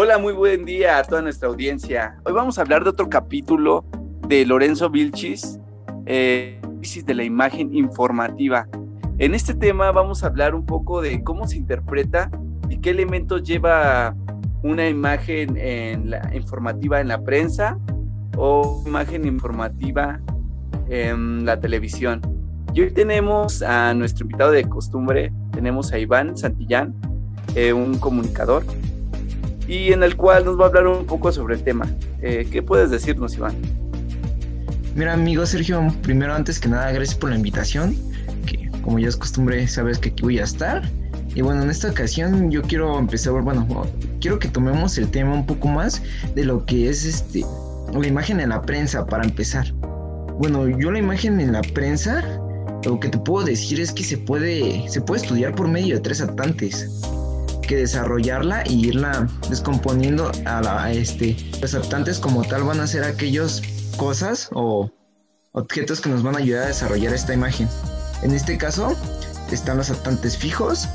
Hola, muy buen día a toda nuestra audiencia. Hoy vamos a hablar de otro capítulo de Lorenzo Vilchis, eh, de la imagen informativa. En este tema vamos a hablar un poco de cómo se interpreta y qué elementos lleva una imagen en la, informativa en la prensa o imagen informativa en la televisión. Y hoy tenemos a nuestro invitado de costumbre, tenemos a Iván Santillán, eh, un comunicador, y en el cual nos va a hablar un poco sobre el tema. Eh, ¿Qué puedes decirnos, Iván? Mira, amigo Sergio, primero, antes que nada, gracias por la invitación, que como ya es costumbre, sabes que aquí voy a estar. Y bueno, en esta ocasión yo quiero empezar, bueno, quiero que tomemos el tema un poco más de lo que es este la imagen en la prensa para empezar. Bueno, yo la imagen en la prensa lo que te puedo decir es que se puede, se puede estudiar por medio de tres atantes. Que desarrollarla y irla descomponiendo a, la, este. Los atantes como tal van a ser aquellas cosas o objetos que nos van a ayudar a desarrollar esta imagen. En este caso están los atantes fijos,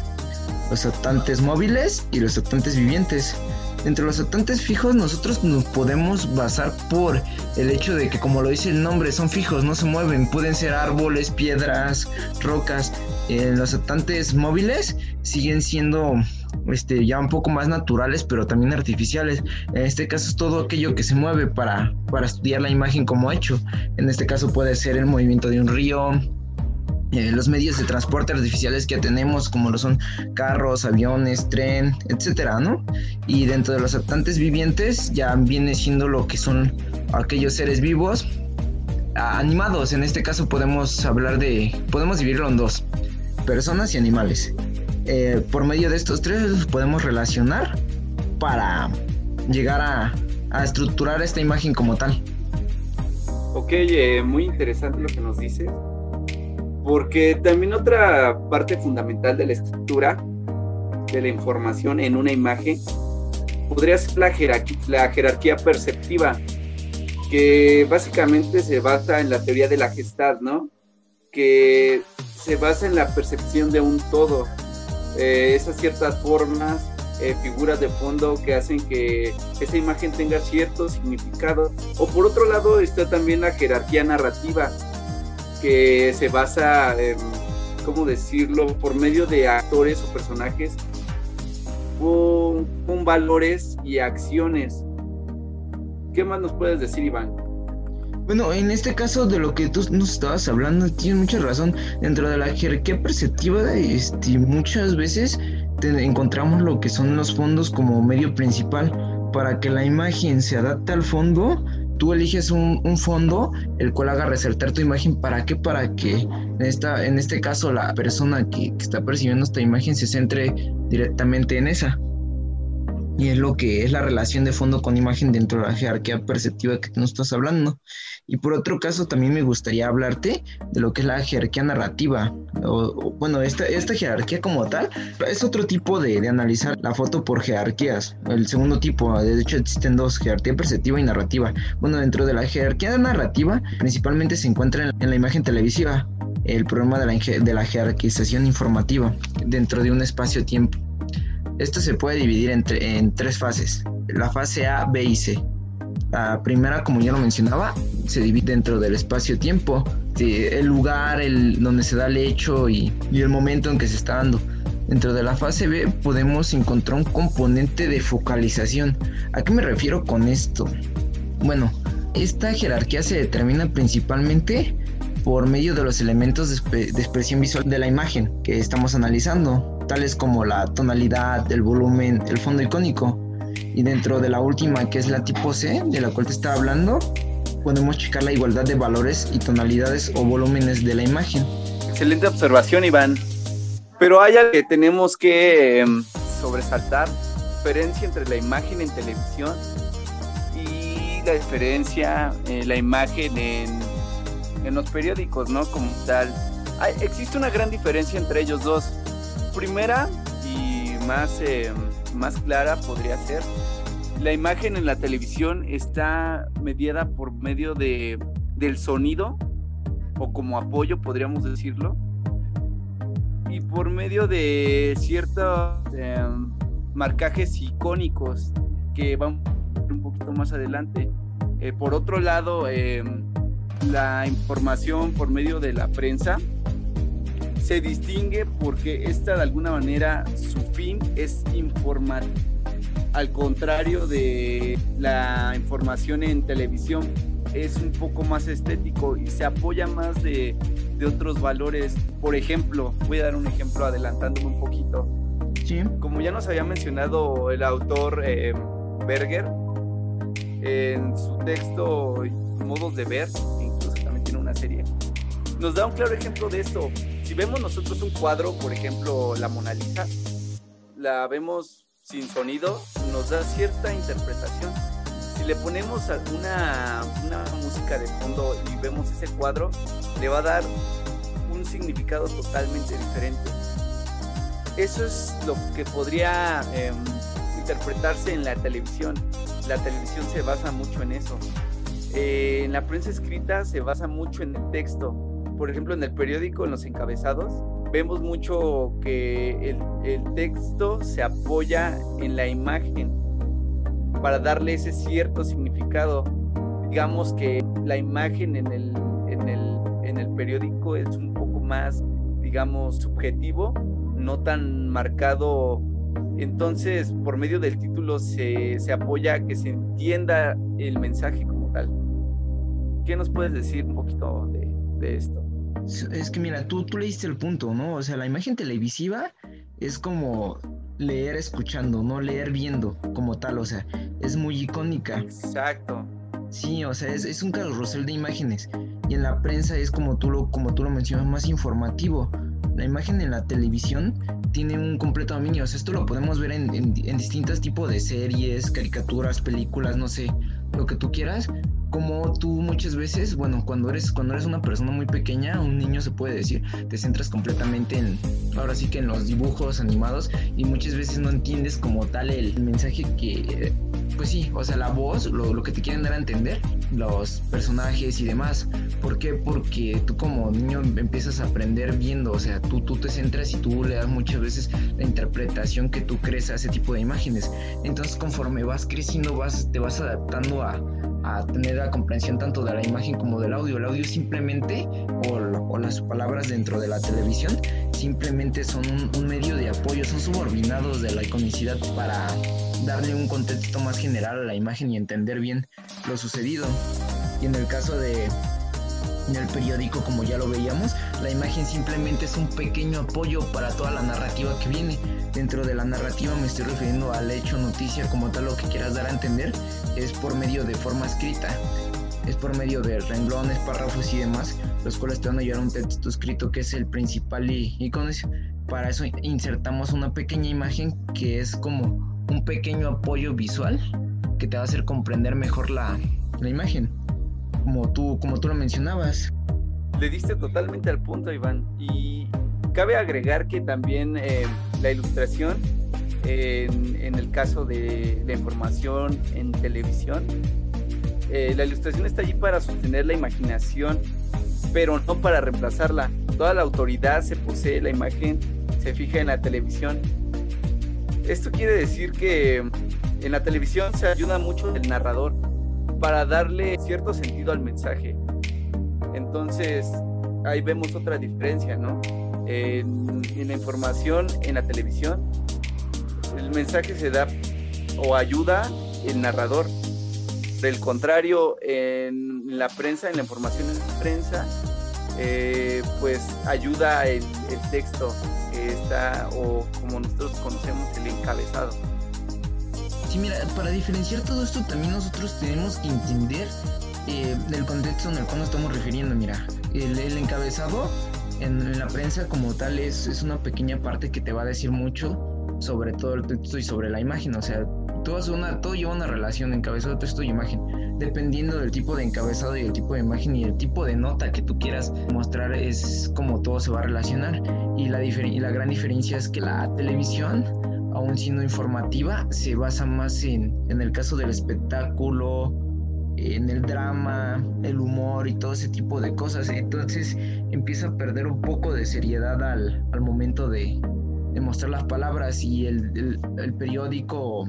los atantes móviles y los atantes vivientes. Entre los atantes fijos nosotros nos podemos basar por el hecho de que como lo dice el nombre son fijos, no se mueven, pueden ser árboles, piedras, rocas. Eh, los atantes móviles siguen siendo este, ya un poco más naturales, pero también artificiales. En este caso es todo aquello que se mueve para, para estudiar la imagen como hecho. En este caso puede ser el movimiento de un río, eh, los medios de transporte artificiales que tenemos, como lo son carros, aviones, tren, etcétera, ¿no? Y dentro de los habitantes vivientes ya viene siendo lo que son aquellos seres vivos animados. En este caso podemos hablar de, podemos dividirlo en dos, personas y animales. Eh, por medio de estos tres podemos relacionar para llegar a, estructurar esta imagen como tal. Ok, eh, muy interesante lo que nos dice porque también otra parte fundamental de la estructura de la información en una imagen podría ser la la jerarquía perceptiva, que básicamente se basa en la teoría de la gestad, ¿no? Que se basa en la percepción de un todo, eh, esas ciertas formas, eh, figuras de fondo que hacen que esa imagen tenga cierto significado. O por otro lado está también la jerarquía narrativa, que se basa, ¿cómo decirlo?, por medio de actores o personajes con, valores y acciones. ¿Qué más nos puedes decir, Iván? Bueno, en este caso de lo que tú nos estabas hablando, tienes mucha razón. Dentro de la jerarquía perceptiva, este, muchas veces encontramos lo que son los fondos como medio principal. Para que la imagen se adapte al fondo, tú eliges un, fondo el cual haga resaltar tu imagen. ¿Para qué? Para que en, esta, en este caso la persona que está percibiendo esta imagen se centre directamente en esa y es lo que es la relación de fondo con imagen dentro de la jerarquía perceptiva que tú nos estás hablando. Y por otro caso, también me gustaría hablarte de lo que es la jerarquía narrativa. O, bueno, esta, esta jerarquía como tal es otro tipo de, de, analizar la foto por jerarquías. El segundo tipo, de hecho, existen dos, jerarquía perceptiva y narrativa. Bueno, dentro de la jerarquía narrativa, principalmente se encuentra en, la imagen televisiva el problema de la, de la jerarquización informativa dentro de un espacio-tiempo. Esto se puede dividir en tres fases, la fase A, B y C. La primera, como ya lo mencionaba, se divide dentro del espacio-tiempo, el lugar el, donde se da el hecho y, y el momento en que se está dando. Dentro de la fase B podemos encontrar un componente de focalización. ¿A qué me refiero con esto? Bueno, esta jerarquía se determina principalmente por medio de los elementos de, expresión visual de la imagen que estamos analizando, tales como la tonalidad, el volumen, el fondo icónico. Y dentro de la última, que es la tipo C, de la cual te estaba hablando, podemos checar la igualdad de valores y tonalidades o volúmenes de la imagen. Excelente observación, Iván. Pero hay algo que tenemos que em, sobresaltar, diferencia entre la imagen en televisión y la diferencia en la imagen en en los periódicos, ¿no? Como tal. existe una gran diferencia entre ellos dos. Primera y más, eh, más clara podría ser, la imagen en la televisión está mediada por medio de, del sonido o como apoyo, podríamos decirlo, y por medio de ciertos em, marcajes icónicos que vamos a ver un poquito más adelante. Eh, por otro lado, em, la información por medio de la prensa se distingue porque esta de alguna manera su fin es informar, al contrario de la información en televisión es un poco más estético y se apoya más de, de otros valores. Por ejemplo, voy a dar un ejemplo adelantándome un poquito. Sí. Como ya nos había mencionado el autor eh, Berger, en su texto Modos de Ver, incluso también tiene una serie, nos da un claro ejemplo de esto. Si vemos nosotros un cuadro, por ejemplo, la Mona Lisa, la vemos sin sonido, nos da cierta interpretación si le ponemos una, una música de fondo y vemos ese cuadro, le va a dar un significado totalmente diferente. Eso es lo que podría em, interpretarse en la televisión. La televisión se basa mucho en eso. Eh, en la prensa escrita se basa mucho en el texto. Por ejemplo, en el periódico, en los encabezados, vemos mucho que el, texto se apoya en la imagen para darle ese cierto significado. Digamos que la imagen en el, en el, en el periódico es un poco más, digamos, subjetivo, no tan marcado. Entonces, por medio del título se, se apoya que se entienda el mensaje como tal. ¿Qué nos puedes decir un poquito de, de esto? Es que mira, tú, tú leíste el punto, ¿no? O sea, la imagen televisiva es como leer escuchando, no leer viendo como tal, o sea, es muy icónica. Exacto. Sí, o sea, es, es un carrusel de imágenes y en la prensa es como tú lo, como tú lo mencionas, más informativo. La imagen en la televisión tiene un completo dominio, o sea, esto lo podemos ver en, en, en distintos tipos de series, caricaturas, películas, no sé, lo que tú quieras, como tú muchas veces, bueno, cuando eres, cuando eres una persona muy pequeña, un niño se puede decir, te centras completamente en, ahora sí que en los dibujos animados y muchas veces no entiendes como tal el mensaje que, pues sí, o sea, la voz, lo, lo que te quieren dar a entender, los personajes y demás. ¿Por qué? Porque tú como niño empiezas a aprender viendo, o sea, tú, tú te centras y tú le das muchas veces la interpretación que tú crees a ese tipo de imágenes. Entonces conforme vas creciendo, vas, te vas adaptando a a tener la comprensión tanto de la imagen como del audio. El audio simplemente, o, o las palabras dentro de la televisión, simplemente son un, un, medio de apoyo, son subordinados de la iconicidad para darle un contexto más general a la imagen y entender bien lo sucedido. Y en el caso de en el periódico, como ya lo veíamos, la imagen simplemente es un pequeño apoyo para toda la narrativa que viene. Dentro de la narrativa me estoy refiriendo al hecho, noticia, como tal lo que quieras dar a entender, es por medio de forma escrita. Es por medio de renglones, párrafos y demás, los cuales te van a a un texto escrito que es el principal y, y con eso, para eso insertamos una pequeña imagen que es como un pequeño apoyo visual que te va a hacer comprender mejor la, la imagen como tú, como tú lo mencionabas. Le diste totalmente al punto, Iván. Y cabe agregar que también eh, la ilustración, en, el caso de la información en televisión, eh, la ilustración está allí para sostener la imaginación, pero no para reemplazarla. Toda la autoridad se posee la imagen, se fija en la televisión. Esto quiere decir que en la televisión se ayuda mucho el narrador para darle cierto sentido al mensaje. Entonces, ahí vemos otra diferencia, ¿no? En, la información, en la televisión, el mensaje se da o ayuda el narrador. Del contrario, en la prensa, en la información en la prensa, eh, pues ayuda el, el texto que está, o como nosotros conocemos, el encabezado. Sí, mira, para diferenciar todo esto también nosotros tenemos que entender eh, el contexto en el cual nos estamos refiriendo. Mira, el, el encabezado en, en, la prensa como tal es, es una pequeña parte que te va a decir mucho sobre todo el texto y sobre la imagen. O sea, todo, es una, todo lleva una relación, encabezado, texto y imagen. Dependiendo del tipo de encabezado y el tipo de imagen y el tipo de nota que tú quieras mostrar, es como todo se va a relacionar. Y la, y la gran diferencia es que la televisión aún siendo informativa, se basa más en, en el caso del espectáculo, en el drama, el humor y todo ese tipo de cosas. Entonces empieza a perder un poco de seriedad al, al momento de, de, mostrar las palabras y el, el, el, periódico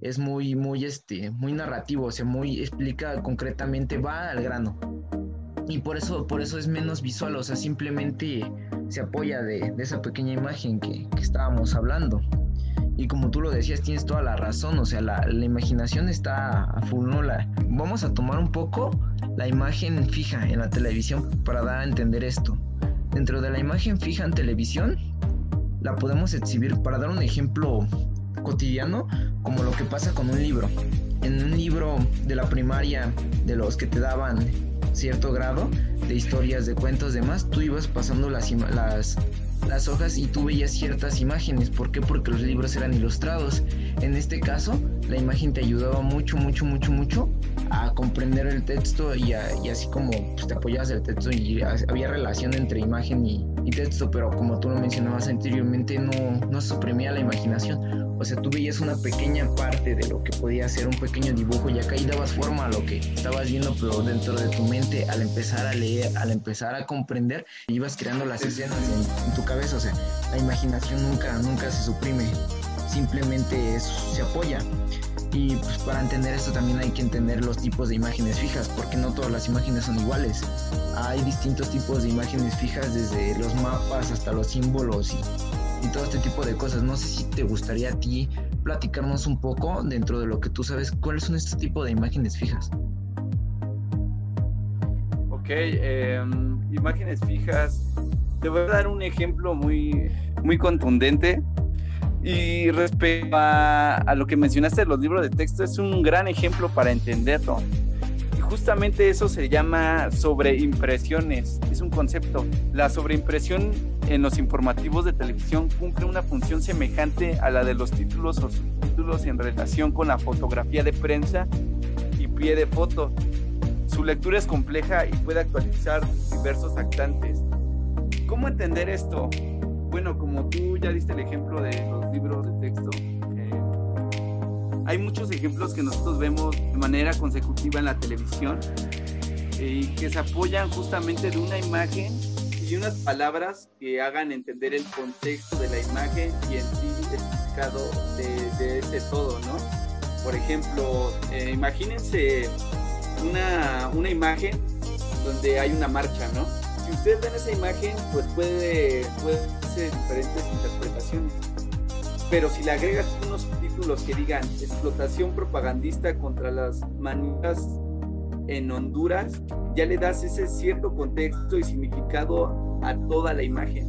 es muy, muy, este, muy narrativo, o sea, muy explica concretamente, va al grano. Y por eso, por eso es menos visual, o sea, simplemente se apoya de, esa pequeña imagen que, estábamos hablando. Y como tú lo decías, tienes toda la razón, o sea, la, imaginación está a full, ¿no? vamos a tomar un poco la imagen fija en la televisión para dar a entender esto. Dentro de la imagen fija en televisión, la podemos exhibir para dar un ejemplo cotidiano como lo que pasa con un libro. En un libro de la primaria, de los que te daban cierto grado de historias, de cuentos, demás, tú ibas pasando las, las, las hojas y tú veías ciertas imágenes. ¿Por qué? Porque los libros eran ilustrados. En este caso, la imagen te ayudaba mucho, mucho, mucho, mucho a comprender el texto y, así como pues, te apoyabas el texto y había relación entre imagen y, texto, pero como tú lo mencionabas anteriormente, no, no suprimía la imaginación. O sea, tú veías una pequeña parte de lo que podía ser un pequeño dibujo y acá ahí dabas forma a lo que estabas viendo, pero dentro de tu mente, al empezar a leer, al empezar a comprender, ibas creando las escenas en, en tu cabeza. O sea, la imaginación nunca, nunca se suprime, simplemente se apoya. Y pues para entender esto también hay que entender los tipos de imágenes fijas, porque no todas las imágenes son iguales. Hay distintos tipos de imágenes fijas, desde los mapas hasta los símbolos y, todo este tipo de cosas. No sé si te gustaría a ti platicarnos un poco dentro de lo que tú sabes, cuáles son este tipo de imágenes fijas. Ok, em, imágenes fijas. Te voy a dar un ejemplo muy, muy contundente y respecto a, lo que mencionaste de los libros de texto, es un gran ejemplo para entenderlo. Y justamente eso se llama sobreimpresiones, es un concepto. La sobreimpresión en los informativos de televisión cumple una función semejante a la de los títulos o subtítulos en relación con la fotografía de prensa y pie de foto. Su lectura es compleja y puede actualizar diversos actantes. ¿Cómo entender esto? Bueno, como tú ya diste el ejemplo de los libros de texto, eh, hay muchos ejemplos que nosotros vemos de manera consecutiva en la televisión eh, y que se apoyan justamente de una imagen y unas palabras que hagan entender el contexto de la imagen y el significado de, ese todo, ¿no? Por ejemplo, eh, imagínense una, una imagen donde hay una marcha, ¿no? Si ustedes ven esa imagen, pues puede, puede diferentes interpretaciones. Pero si le agregas unos títulos que digan explotación propagandista contra las manías en Honduras, ya le das ese cierto contexto y significado a toda la imagen.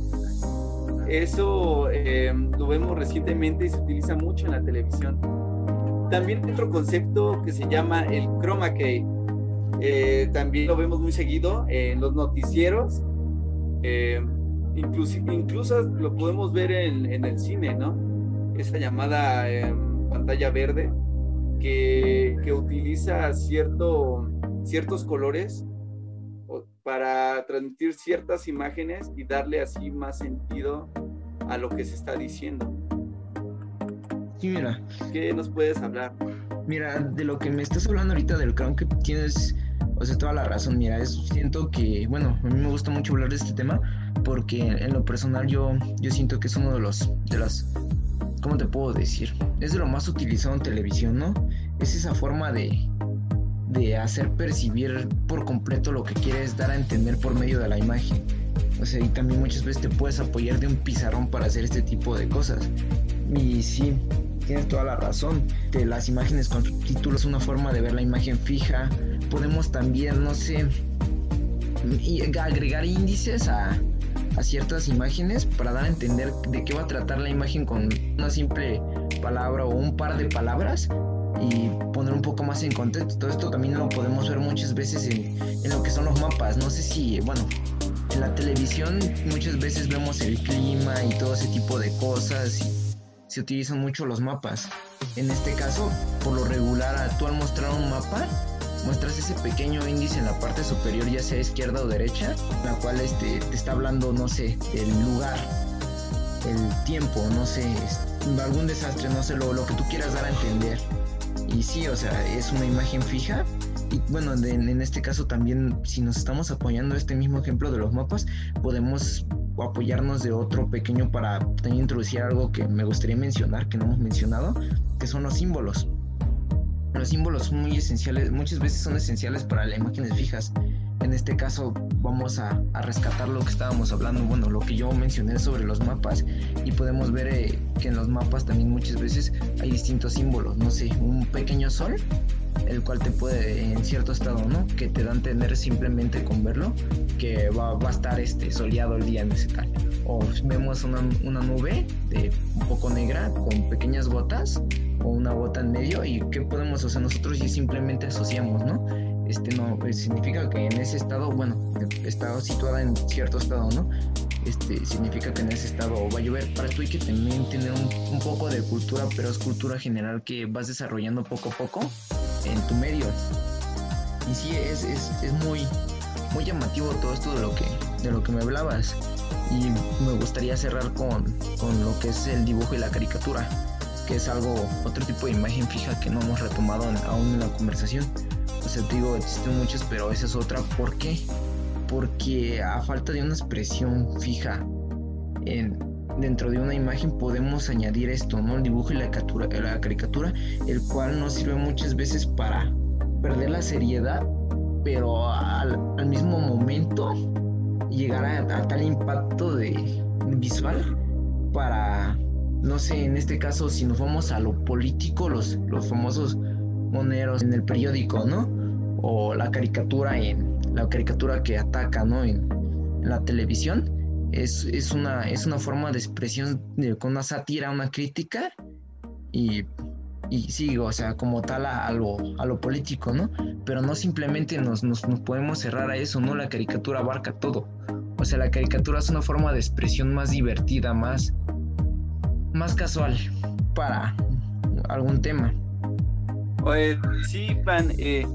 Eso em, lo vemos recientemente y se utiliza mucho en la televisión. También hay otro concepto que se llama el chroma key. Eh, también lo vemos muy seguido en los noticieros. Eh, Incluso, incluso lo podemos ver en, el cine, ¿no? Esa llamada em, pantalla verde que, utiliza cierto, ciertos colores para transmitir ciertas imágenes y darle así más sentido a lo que se está diciendo. Sí, mira. ¿Qué nos puedes hablar? Mira, de lo que me estás hablando ahorita del crown que tienes, o sea, toda la razón. Mira, es, siento que, bueno, a mí me gusta mucho hablar de este tema porque en lo personal yo, yo siento que es uno de los, de las, ¿cómo te puedo decir? Es de lo más utilizado en televisión, ¿no? Es esa forma de, de hacer percibir por completo lo que quieres dar a entender por medio de la imagen. O sea, y también muchas veces te puedes apoyar de un pizarrón para hacer este tipo de cosas. Y sí, tienes toda la razón. De las imágenes con subtítulos, una forma de ver la imagen fija. Podemos también, no sé, agregar índices a, a ciertas imágenes para dar a entender de qué va a tratar la imagen con una simple palabra o un par de palabras y poner un poco más en contexto. Todo esto también lo podemos ver muchas veces en, en lo que son los mapas. No sé si, bueno, en la televisión muchas veces vemos el clima y todo ese tipo de cosas y se utilizan mucho los mapas. En este caso, por lo regular, tú al mostrar un mapa, muestras ese pequeño índice en la parte superior, ya sea izquierda o derecha, la cual este, te está hablando, no sé, del lugar, el tiempo, no sé, algún desastre, no sé, lo, lo que tú quieras dar a entender. Y sí, o sea, es una imagen fija. Y bueno, en este caso también, si nos estamos apoyando este mismo ejemplo de los mapas, podemos apoyarnos de otro pequeño para introducir algo que me gustaría mencionar, que no hemos mencionado, que son los símbolos los símbolos son muy esenciales, muchas veces son esenciales para las imágenes fijas. En este caso vamos a, rescatar lo que estábamos hablando, bueno, lo que yo mencioné sobre los mapas y podemos ver eh, que en los mapas también muchas veces hay distintos símbolos, no sé, un pequeño sol, el cual te puede en cierto estado, ¿no? Que te dan a entender simplemente con verlo que va, a estar este, soleado el día en ese tal. O vemos una, una nube de un poco negra con pequeñas gotas o una gota en medio y qué podemos hacer nosotros y simplemente asociamos, ¿no? Este no pues, significa que en ese estado, bueno, estado situada en cierto estado, ¿no? Este significa que en ese estado va a llover. Para esto hay que también tener un, poco de cultura, pero es cultura general que vas desarrollando poco a poco en tu medio. Y sí, es, es, es muy, muy llamativo todo esto de lo que, de lo que me hablabas. Y me gustaría cerrar con, con lo que es el dibujo y la caricatura que es algo, otro tipo de imagen fija que no hemos retomado aún en la conversación. O sea, te digo, existen muchas, pero esa es otra. ¿Por qué? Porque a falta de una expresión fija en, dentro de una imagen podemos añadir esto, ¿no? El dibujo y la, la caricatura, el cual nos sirve muchas veces para perder la seriedad, pero al, al mismo momento llegar a, a tal impacto de visual para no sé, en este caso, si nos vamos a lo político, los, los famosos moneros en el periódico, ¿no? O la caricatura en la caricatura que ataca, ¿no? En, la televisión. Es, es, una, es una forma de expresión con una sátira, una crítica. Y, y sí, o sea, como tal a, lo, a lo político, ¿no? Pero no simplemente nos, nos, nos podemos cerrar a eso, ¿no? La caricatura abarca todo. O sea, la caricatura es una forma de expresión más divertida, más, más casual para algún tema. Sí, Pan, eh,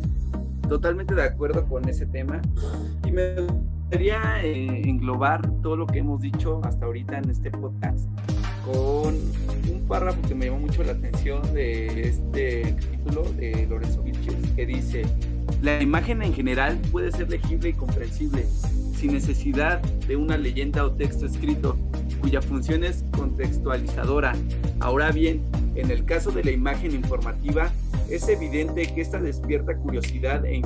totalmente de acuerdo con ese tema. Y me gustaría eh, englobar todo lo que hemos dicho hasta ahorita en este podcast con un párrafo que me llamó mucho la atención de este título de Lorenzo Vilches, que dice, la imagen en general puede ser legible y comprensible, sin necesidad de una leyenda o texto escrito cuya función es contextualizadora. Ahora bien, en el caso de la imagen informativa, es evidente que esta despierta curiosidad e,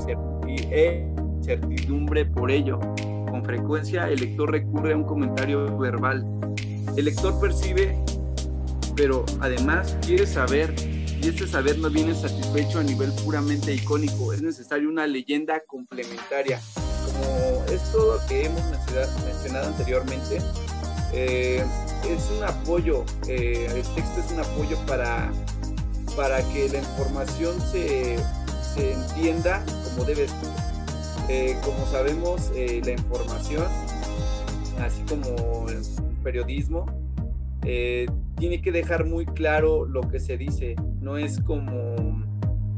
e incertidumbre por ello. Con frecuencia el lector recurre a un comentario verbal. El lector percibe, pero además quiere saber, y este saber no viene satisfecho a nivel puramente icónico, es necesaria una leyenda complementaria. Como es todo lo que hemos mencionado anteriormente, eh, es un apoyo, eh, el texto es un apoyo para, para que la información se, entienda como debe ser. Eh, como sabemos, la información, así como el periodismo, tiene que dejar muy claro lo que se dice. No es como,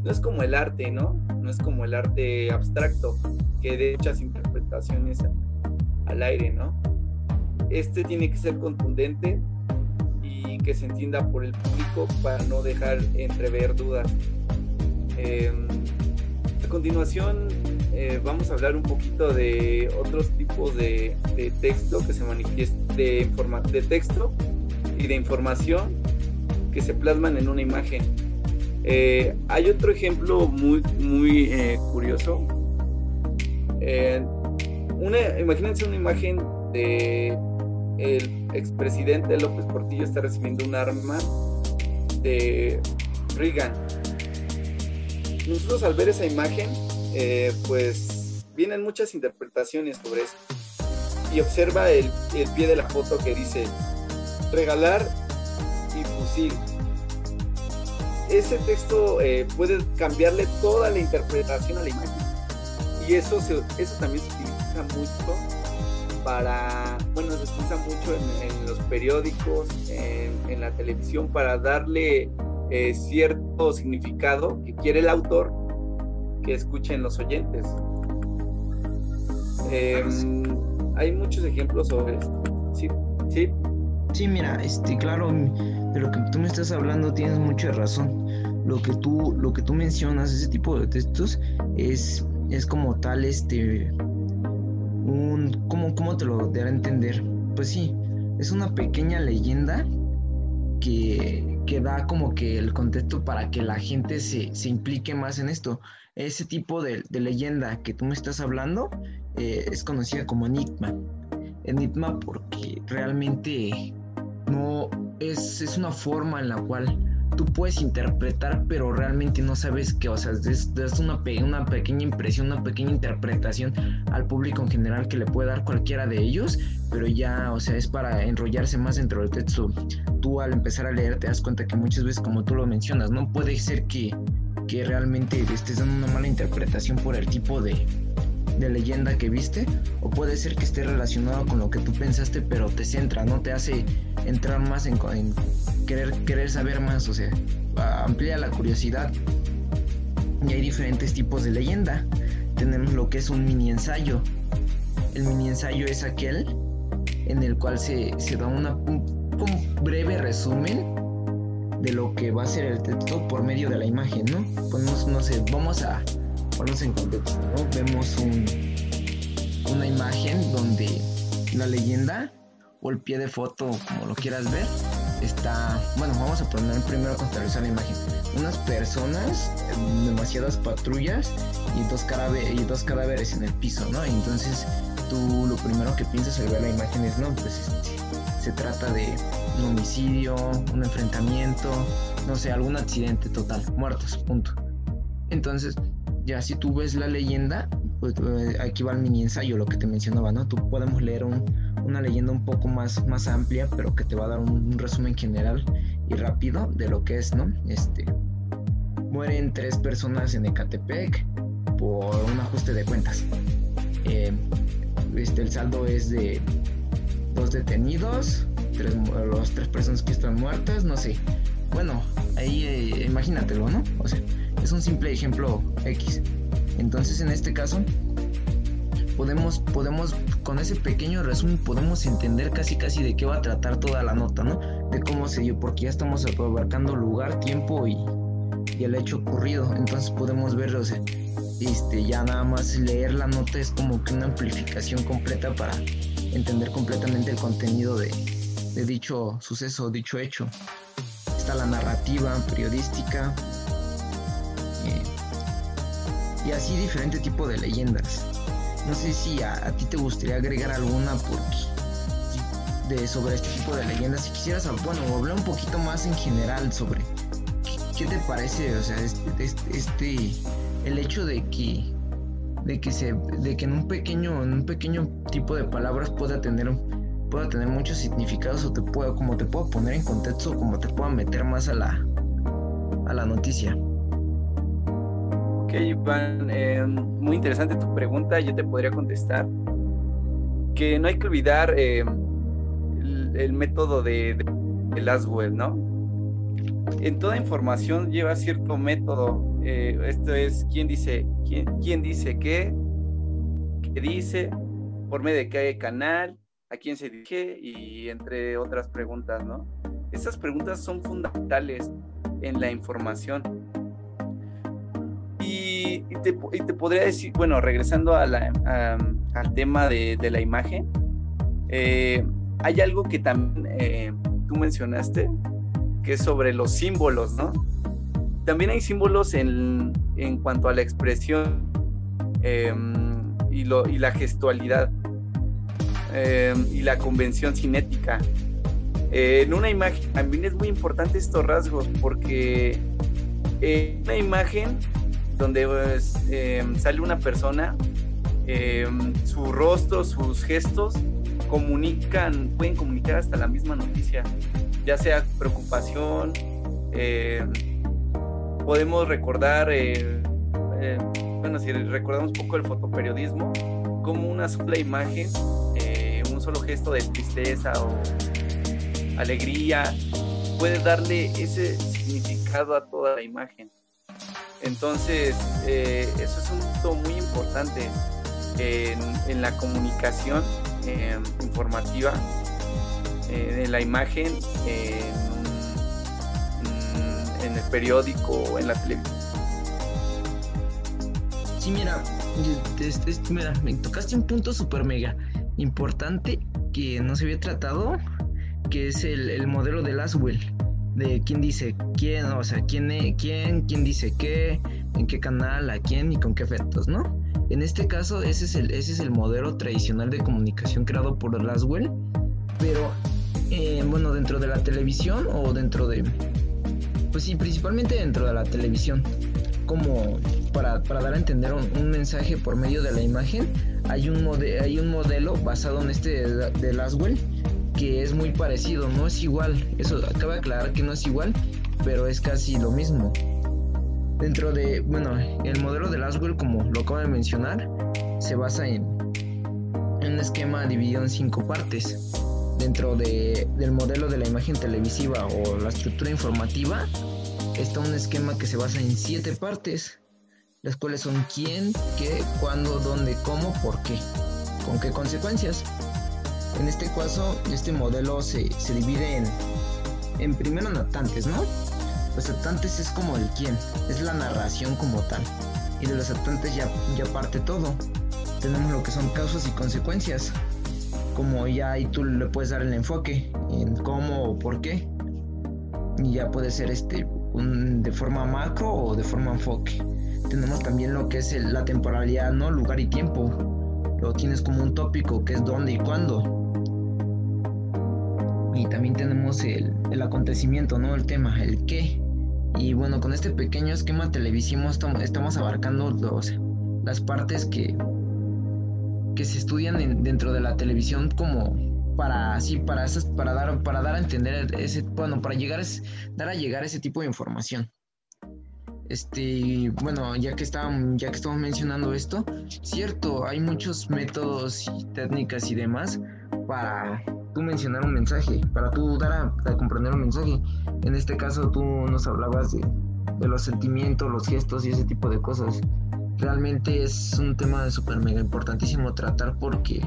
no es como el arte, ¿no? No es como el arte abstracto, que de muchas interpretaciones al aire, ¿no? este tiene que ser contundente y que se entienda por el público para no dejar entrever dudas. Em, a continuación eh, vamos a hablar un poquito de otros tipos de, texto que se manifiesta de, de texto y de información que se plasman en una imagen. Eh, hay otro ejemplo muy, muy eh, curioso. una, imagínense una imagen de el expresidente López Portillo está recibiendo un arma de Reagan. Nosotros al ver esa imagen, eh, pues vienen muchas interpretaciones sobre eso. Y observa el, pie de la foto que dice regalar y fusil. Ese texto eh, puede cambiarle toda la interpretación a la imagen. Y eso, eso también se utiliza mucho para, bueno, se utiliza mucho en, los periódicos, en, la televisión, para darle eh, cierto significado que quiere el autor que escuchen los oyentes. Em, hay muchos ejemplos sobre esto. Sí, sí. Sí, mira, este, claro, de lo que tú me estás hablando tienes mucha razón. Lo que tú, lo que tú mencionas, ese tipo de textos, es, es como tal, este, un, ¿cómo, ¿cómo te lo dará a entender? Pues sí, es una pequeña leyenda que, que da como que el contexto para que la gente se, implique más en esto. Ese tipo de, leyenda que tú me estás hablando eh, es conocida como enigma. Enigma porque realmente no es, es una forma en la cual tú puedes interpretar, pero realmente no sabes qué, o sea, es, una, una pequeña impresión, una pequeña interpretación al público en general que le puede dar cualquiera de ellos, pero ya, o sea, es para enrollarse más dentro del texto. Tú al empezar a leer te das cuenta que muchas veces, como tú lo mencionas, no puede ser que, que realmente estés dando una mala interpretación por el tipo de, de leyenda que viste, o puede ser que esté relacionado con lo que tú pensaste, pero te centra, no te hace entrar más en, querer, querer saber más, o sea, amplía la curiosidad. Y hay diferentes tipos de leyenda. Tenemos lo que es un mini ensayo. El mini ensayo es aquel en el cual se, da una, un, breve resumen de lo que va a ser el texto por medio de la imagen, ¿no? Pues no sé, vamos a en contexto, ¿no? Vemos un, una imagen donde la leyenda o el pie de foto, como lo quieras ver, está, bueno, vamos a poner primero contextualizar la imagen. Unas personas, demasiadas patrullas y dos, y dos cadáveres en el piso, ¿no? Entonces tú lo primero que piensas al ver la imagen es, no, pues este, se trata de un homicidio, un enfrentamiento, no sé, algún accidente total, muertos, punto. Entonces, ya si tú ves la leyenda, pues eh, aquí va el mini ensayo, lo que te mencionaba, ¿no? Tú podemos leer una leyenda un poco más, más amplia, pero que te va a dar un, resumen general y rápido de lo que es, ¿no? Este, mueren tres personas en Ecatepec por un ajuste de cuentas. Eh, este, el saldo es de dos detenidos, tres, los tres personas que están muertas, no sé. Bueno, ahí eh, imagínatelo, ¿no? O sea, es un simple ejemplo X. Entonces en este caso podemos, podemos, con ese pequeño resumen, podemos entender casi casi de qué va a tratar toda la nota, ¿no? De cómo se dio, porque ya estamos abarcando lugar, tiempo y, el hecho ocurrido. Entonces podemos verlo, o sea, este, ya nada más leer la nota es como que una amplificación completa para entender completamente el contenido de dicho suceso, dicho hecho. La narrativa periodística, y así diferente tipo de leyendas. No sé si a, ti te gustaría agregar alguna porque de, sobre este tipo de leyendas. Si quisieras, bueno, hablar un poquito más en general sobre qué, te parece, o sea, este, este, este, el hecho de que de que se de que en un pequeño en un pequeño tipo de palabras pueda tener pueda tener muchos significados o te pueda como te puedo poner en contexto como te pueda meter más a la a la noticia. Ok, Iván, eh, muy interesante tu pregunta. Yo te podría contestar que no hay que olvidar eh, el, método de, de, Laswell, ¿no? En toda información lleva cierto método. Eh, esto es quién dice, quién, quién dice qué, qué dice, por medio de qué canal, a quién se dirige y entre otras preguntas, ¿no? Estas preguntas son fundamentales en la información y, te, podría decir, bueno, regresando a al tema de, la imagen, eh, hay algo que también eh, tú mencionaste, que es sobre los símbolos, ¿no? También hay símbolos en, cuanto a la expresión em, y, lo, y la gestualidad em, y la convención cinética. Eh, en una imagen también es muy importante estos rasgos porque en una imagen donde pues, sale una persona, su rostro, sus gestos comunican, pueden comunicar hasta la misma noticia, ya sea preocupación, em, podemos recordar, eh, eh, bueno, si recordamos un poco el fotoperiodismo, como una sola imagen, eh, un solo gesto de tristeza o alegría, puede darle ese significado a toda la imagen. Entonces, eh, eso es un punto muy importante en, la comunicación em, informativa, eh, en la imagen, en, el periódico en la televisión. Sí, mira, mira, me tocaste un punto súper mega importante que no se había tratado, que es el, el modelo de Laswell de quién dice quién, o sea, quién, quién, quién dice qué, en qué canal, a quién y con qué efectos, ¿no? En este caso, ese es el, ese es el modelo tradicional de comunicación creado por Laswell, pero eh, bueno, dentro de la televisión o dentro de, pues sí, principalmente dentro de la televisión, como para, dar a entender un, mensaje por medio de la imagen, hay un, hay un modelo basado en este de, de Laswell que es muy parecido, no es igual, eso acaba de aclarar que no es igual, pero es casi lo mismo. Dentro de, bueno, el modelo de Laswell, como lo acabo de mencionar, se basa en, un esquema dividido en cinco partes. Dentro de, del modelo de la imagen televisiva o la estructura informativa, está un esquema que se basa en siete partes, las cuales son quién, qué, cuándo, dónde, cómo, por qué, con qué consecuencias. En este caso, este modelo se, se divide en, en primero natantes, ¿no? Los actantes es como el quién, es la narración como tal. Y de los actantes ya, ya parte todo. Tenemos lo que son causas y consecuencias. Como ya ahí tú le puedes dar el enfoque en cómo o por qué. Y ya puede ser este un, de forma macro o de forma enfoque. Tenemos también lo que es la temporalidad, ¿no? Lugar y tiempo. Lo tienes como un tópico que es dónde y cuándo. Y también tenemos el, el acontecimiento, ¿no? El tema, el qué. Y bueno, con este pequeño esquema televisivo estamos, abarcando las partes que, que se estudian dentro de la televisión como para así para esas, para dar para dar a entender ese bueno para llegar dar a llegar ese tipo de información este bueno ya que estaban ya que estamos mencionando esto cierto hay muchos métodos y técnicas y demás para tú mencionar un mensaje, para tú dar a, comprender un mensaje. En este caso tú nos hablabas de, de, los sentimientos, los gestos y ese tipo de cosas. Realmente es un tema súper mega importantísimo tratar porque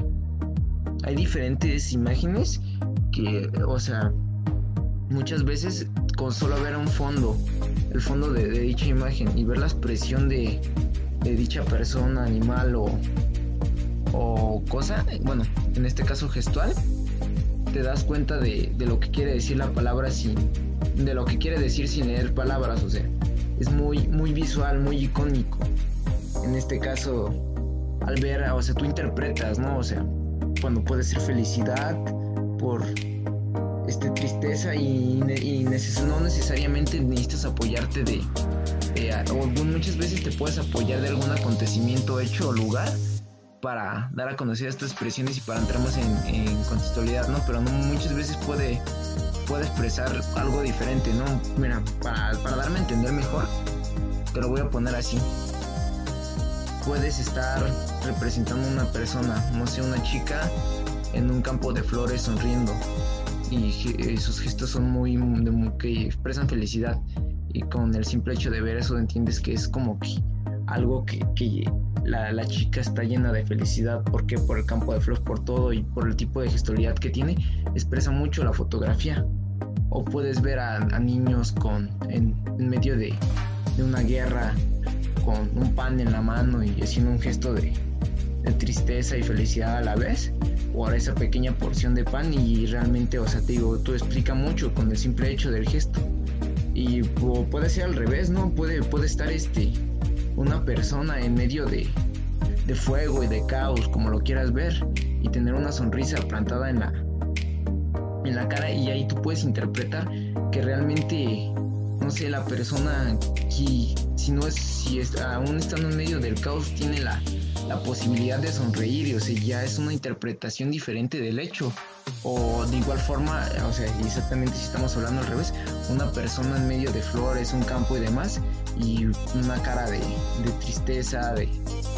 hay diferentes imágenes que, o sea, muchas veces con solo ver un fondo, el fondo de, dicha imagen y ver la expresión de, de dicha persona, animal o, o cosa, bueno, en este caso gestual, te das cuenta de, lo que quiere decir la palabra sin, de lo que quiere decir sin leer palabras, o sea, es muy, muy visual, muy icónico. En este caso, al ver, o sea, tú interpretas, ¿no? O sea, cuando puede ser felicidad por este, tristeza y, y no necesariamente necesitas apoyarte de, o muchas veces te puedes apoyar de algún acontecimiento hecho o lugar para dar a conocer estas expresiones y para entrar más en, contextualidad, ¿no? Pero no, muchas veces puede, puede expresar algo diferente, ¿no? Mira, para, para darme a entender mejor, te lo voy a poner así. Puedes estar representando a una persona, no sé, una chica en un campo de flores sonriendo y, eh, sus gestos son muy, muy, que expresan felicidad y con el simple hecho de ver eso entiendes que es como que algo que, la, chica está llena de felicidad porque por el campo de flores, por todo y por el tipo de gestualidad que tiene, expresa mucho la fotografía. O puedes ver a, niños con, en, medio de, de, una guerra con un pan en la mano y haciendo un gesto de, de tristeza y felicidad a la vez. O ahora esa pequeña porción de pan y realmente, o sea, te digo, tú explica mucho con el simple hecho del gesto. Y puede ser al revés, ¿no? Puede, puede estar este una persona en medio de, de fuego y de caos, como lo quieras ver, y tener una sonrisa plantada en la, en la cara y ahí tú puedes interpretar que realmente, no sé, la persona que si no es, si está, aún estando en medio del caos, tiene la, la posibilidad de sonreír, o sea, ya es una interpretación diferente del hecho. O de igual forma, o sea, exactamente si estamos hablando al revés, una persona en medio de flores, un campo y demás, y una cara de, tristeza, de,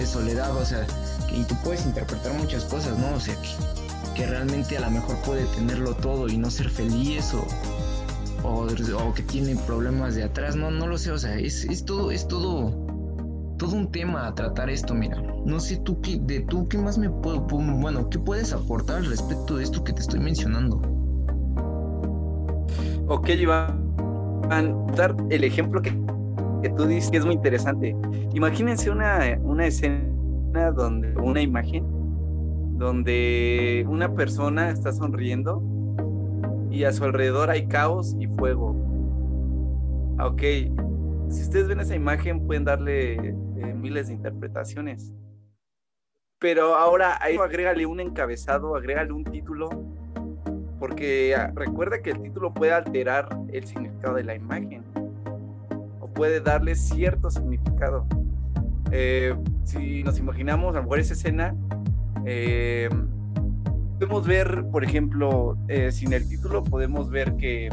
soledad, o sea, y tú puedes interpretar muchas cosas, ¿no? O sea, que, que realmente a lo mejor puede tenerlo todo y no ser feliz o, o, que tiene problemas de atrás, no, no lo sé, o sea, es todo, es todo, todo un tema a tratar esto, mira. No sé tú qué, de tú qué más me puedo, bueno, qué puedes aportar al respecto de esto que te estoy mencionando. Ok, Iván, dar el ejemplo que, que tú dices que es muy interesante. Imagínense una, una escena donde, una imagen, donde una persona está sonriendo y a su alrededor hay caos y fuego. Ok, si ustedes ven esa imagen pueden darle eh, miles de interpretaciones. Pero ahora ahí agrégale un encabezado, agrégale un título, porque ah, recuerda que el título puede alterar el significado de la imagen o puede darle cierto significado. Eh, si nos imaginamos a lo mejor esa escena, eh, podemos ver, por ejemplo, sin el título, podemos ver que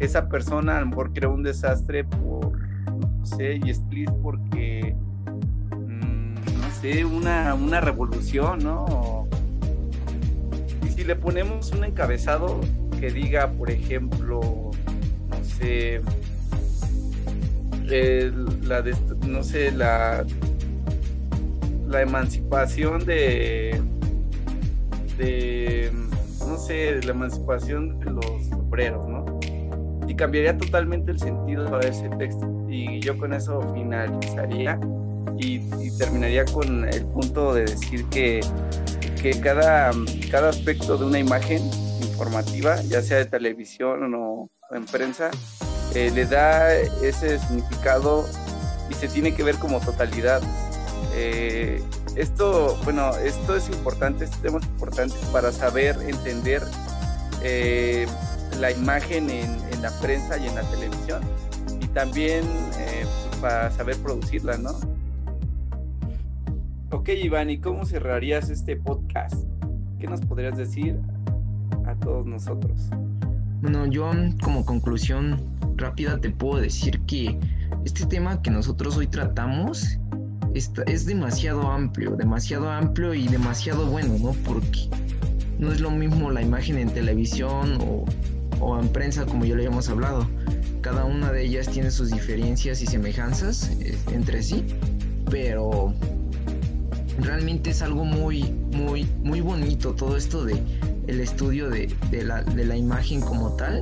esa persona a lo mejor creó un desastre por, no sé, y es porque, mm, no sé, una, una revolución, ¿no? Y si le ponemos un encabezado que diga, por ejemplo, no sé, la no sé, la, la emancipación de, de, no sé, la emancipación de los obreros, ¿no? y cambiaría totalmente el sentido de ese texto. Y yo con eso finalizaría y, terminaría con el punto de decir que, que cada, cada aspecto de una imagen informativa, ya sea de televisión o en prensa, eh, le da ese significado y se tiene que ver como totalidad. Eh, esto, bueno, esto es importante, este tema es importante para saber entender eh, la imagen en, la prensa y en la televisión y también pues, para saber producirla, ¿no? Ok, Iván, ¿y cómo cerrarías este podcast? ¿Qué nos podrías decir a todos nosotros? Bueno, yo como conclusión rápida te puedo decir que este tema que nosotros hoy tratamos es demasiado amplio, demasiado amplio y demasiado bueno, ¿no? Porque no es lo mismo la imagen en televisión o o en prensa como ya lo habíamos hablado. Cada una de ellas tiene sus diferencias y semejanzas eh, entre sí, pero realmente es algo muy, muy, muy bonito todo esto de el estudio de, la, de la, imagen como tal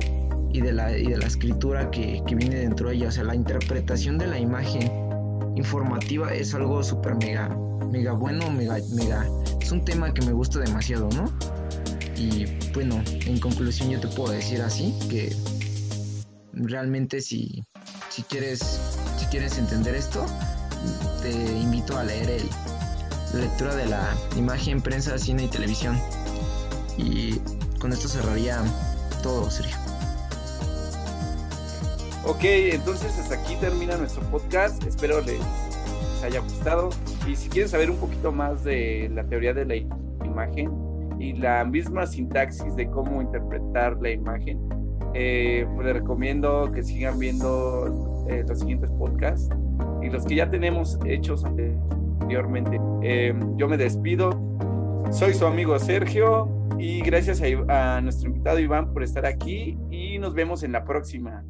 y de la, y de la escritura que, que, viene dentro de ella. O sea, la interpretación de la imagen informativa es algo súper mega, mega bueno, mega, mega. Es un tema que me gusta demasiado, ¿no? Y bueno, en conclusión yo te puedo decir así que realmente si, si quieres si quieres entender esto, te invito a leer el, lectura de la imagen, prensa, cine y televisión. Y con esto cerraría todo, Sergio. Ok, entonces hasta aquí termina nuestro podcast. Espero les haya gustado. Y si quieren saber un poquito más de la teoría de la imagen, y la misma sintaxis de cómo interpretar la imagen, eh, pues les recomiendo que sigan viendo eh, los siguientes podcasts y los que ya tenemos hechos Eh, yo me despido. Soy su amigo Sergio y gracias a, a nuestro invitado Iván por estar aquí y nos vemos en la próxima.